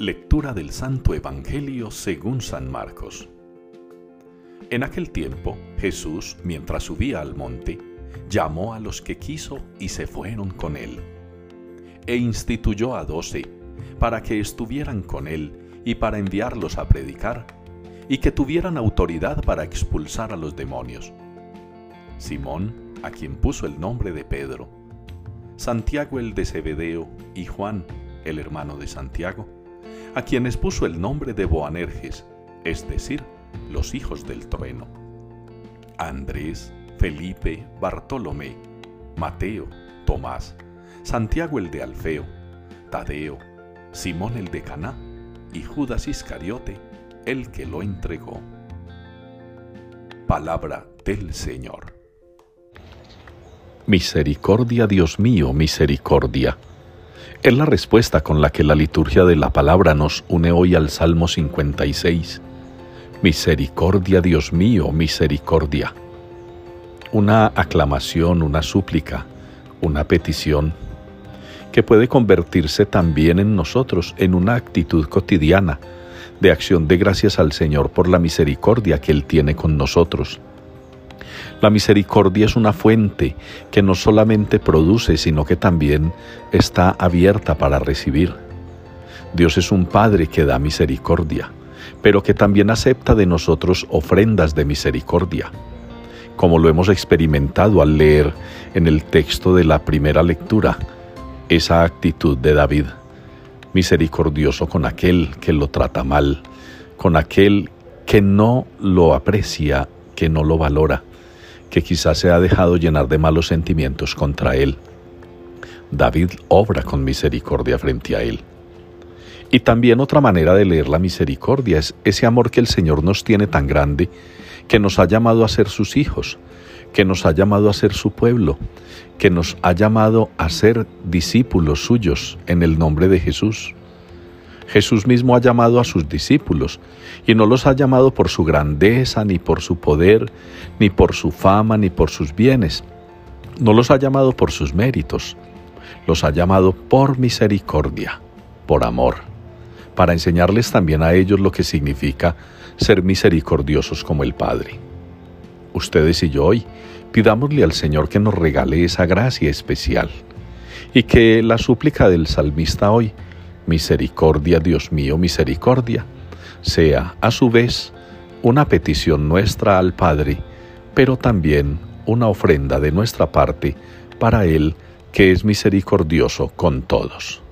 Lectura del Santo Evangelio según San Marcos. En aquel tiempo, Jesús, mientras subía al monte, llamó a los que quiso y se fueron con él. E instituyó a doce, para que estuvieran con él y para enviarlos a predicar, y que tuvieran autoridad para expulsar a los demonios. Simón, a quien puso el nombre de Pedro, Santiago el de Zebedeo y Juan, el hermano de Santiago, a quienes puso el nombre de Boanerges, es decir, los hijos del trueno. Andrés, Felipe, Bartolomé, Mateo, Tomás, Santiago el de Alfeo, Tadeo, Simón el de Caná y Judas Iscariote, el que lo entregó. Palabra del Señor. Misericordia, Dios mío, misericordia es la respuesta con la que la liturgia de la palabra nos une hoy al Salmo 56. Misericordia, Dios mío, misericordia. Una aclamación, una súplica, una petición que puede convertirse también en nosotros en una actitud cotidiana de acción de gracias al Señor por la misericordia que Él tiene con nosotros la misericordia es una fuente que no solamente produce, sino que también está abierta para recibir. Dios es un Padre que da misericordia, pero que también acepta de nosotros ofrendas de misericordia, como lo hemos experimentado al leer en el texto de la primera lectura, esa actitud de David, misericordioso con aquel que lo trata mal, con aquel que no lo aprecia, que no lo valora que quizás se ha dejado llenar de malos sentimientos contra él. David obra con misericordia frente a él. Y también otra manera de leer la misericordia es ese amor que el Señor nos tiene tan grande, que nos ha llamado a ser sus hijos, que nos ha llamado a ser su pueblo, que nos ha llamado a ser discípulos suyos en el nombre de Jesús. Jesús mismo ha llamado a sus discípulos y no los ha llamado por su grandeza, ni por su poder, ni por su fama, ni por sus bienes. No los ha llamado por sus méritos, los ha llamado por misericordia, por amor, para enseñarles también a ellos lo que significa ser misericordiosos como el Padre. Ustedes y yo hoy pidámosle al Señor que nos regale esa gracia especial y que la súplica del salmista hoy Misericordia, Dios mío, misericordia, sea a su vez una petición nuestra al Padre, pero también una ofrenda de nuestra parte para Él que es misericordioso con todos.